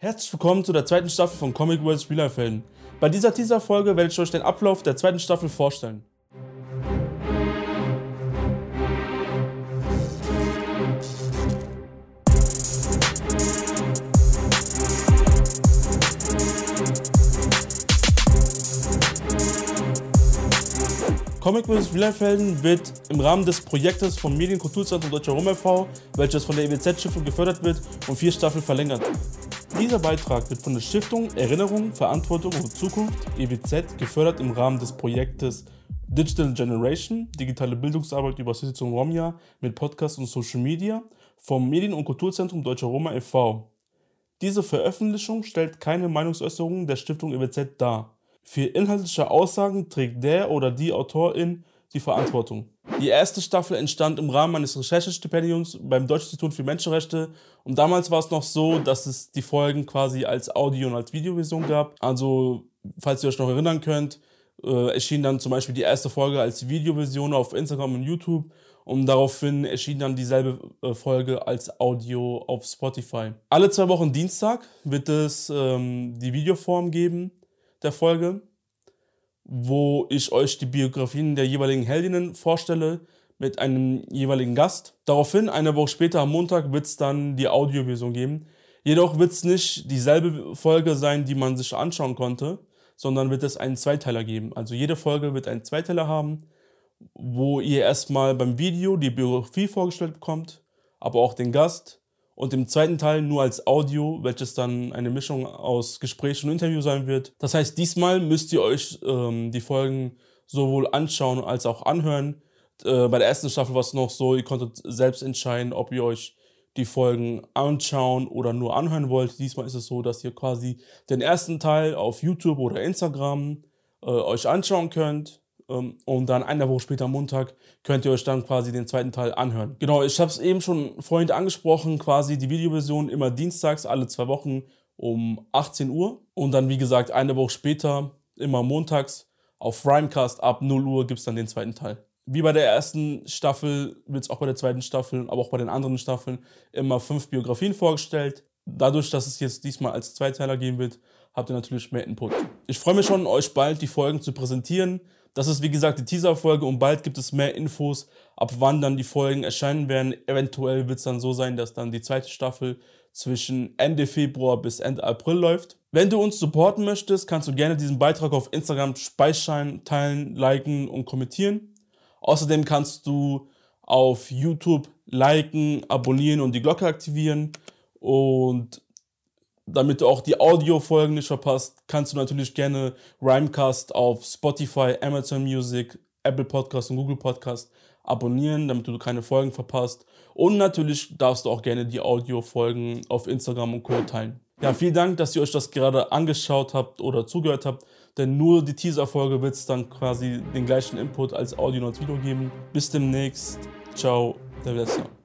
Herzlich willkommen zu der zweiten Staffel von Comic Life Helden. Bei dieser Teaser-Folge werde ich euch den Ablauf der zweiten Staffel vorstellen. Comic Life Helden wird im Rahmen des Projektes vom Medienkulturzentrum Deutscher Rom e.V., welches von der EWZ-Stiftung gefördert wird, um vier Staffeln verlängert. Dieser Beitrag wird von der Stiftung Erinnerung, Verantwortung und Zukunft EWZ gefördert im Rahmen des Projektes Digital Generation, digitale Bildungsarbeit über Sitzung Romja mit Podcast und Social Media vom Medien- und Kulturzentrum Deutscher Roma e.V. Diese Veröffentlichung stellt keine Meinungsäußerung der Stiftung EWZ dar. Für inhaltliche Aussagen trägt der oder die Autorin die Verantwortung. Die erste Staffel entstand im Rahmen eines Recherchestipendiums beim Deutschen Institut für Menschenrechte und damals war es noch so, dass es die Folgen quasi als Audio- und als Videoversion gab. Also, falls ihr euch noch erinnern könnt, äh, erschien dann zum Beispiel die erste Folge als Videoversion auf Instagram und YouTube und daraufhin erschien dann dieselbe äh, Folge als Audio auf Spotify. Alle zwei Wochen Dienstag wird es ähm, die Videoform geben der Folge, wo ich euch die Biografien der jeweiligen Heldinnen vorstelle mit einem jeweiligen Gast. Daraufhin, eine Woche später am Montag, wird es dann die Audioversion geben. Jedoch wird es nicht dieselbe Folge sein, die man sich anschauen konnte, sondern wird es einen Zweiteiler geben. Also jede Folge wird einen Zweiteiler haben, wo ihr erstmal beim Video die Biografie vorgestellt bekommt, aber auch den Gast und im zweiten Teil nur als Audio, welches dann eine Mischung aus Gespräch und Interview sein wird. Das heißt, diesmal müsst ihr euch ähm, die Folgen sowohl anschauen als auch anhören. Äh, bei der ersten Staffel war es noch so, ihr konntet selbst entscheiden, ob ihr euch die Folgen anschauen oder nur anhören wollt. Diesmal ist es so, dass ihr quasi den ersten Teil auf YouTube oder Instagram äh, euch anschauen könnt und dann eine Woche später, Montag, könnt ihr euch dann quasi den zweiten Teil anhören. Genau, ich habe es eben schon vorhin angesprochen, quasi die Videoversion immer dienstags, alle zwei Wochen um 18 Uhr. Und dann, wie gesagt, eine Woche später, immer montags, auf Rhymecast ab 0 Uhr gibt es dann den zweiten Teil. Wie bei der ersten Staffel wird es auch bei der zweiten Staffel, aber auch bei den anderen Staffeln immer fünf Biografien vorgestellt. Dadurch, dass es jetzt diesmal als Zweiteiler geben wird, habt ihr natürlich mehr Input. Ich freue mich schon, euch bald die Folgen zu präsentieren. Das ist wie gesagt die Teaser-Folge und bald gibt es mehr Infos, ab wann dann die Folgen erscheinen werden. Eventuell wird es dann so sein, dass dann die zweite Staffel zwischen Ende Februar bis Ende April läuft. Wenn du uns supporten möchtest, kannst du gerne diesen Beitrag auf Instagram speichern, teilen, liken und kommentieren. Außerdem kannst du auf YouTube liken, abonnieren und die Glocke aktivieren. Und damit du auch die Audiofolgen nicht verpasst, kannst du natürlich gerne Rhymecast auf Spotify, Amazon Music, Apple Podcast und Google Podcast abonnieren, damit du keine Folgen verpasst. Und natürlich darfst du auch gerne die Audiofolgen auf Instagram und Co. teilen. Ja, vielen Dank, dass ihr euch das gerade angeschaut habt oder zugehört habt, denn nur die Teaser-Folge wird es dann quasi den gleichen Input als Audio und Video geben. Bis demnächst. Ciao, der Lesser.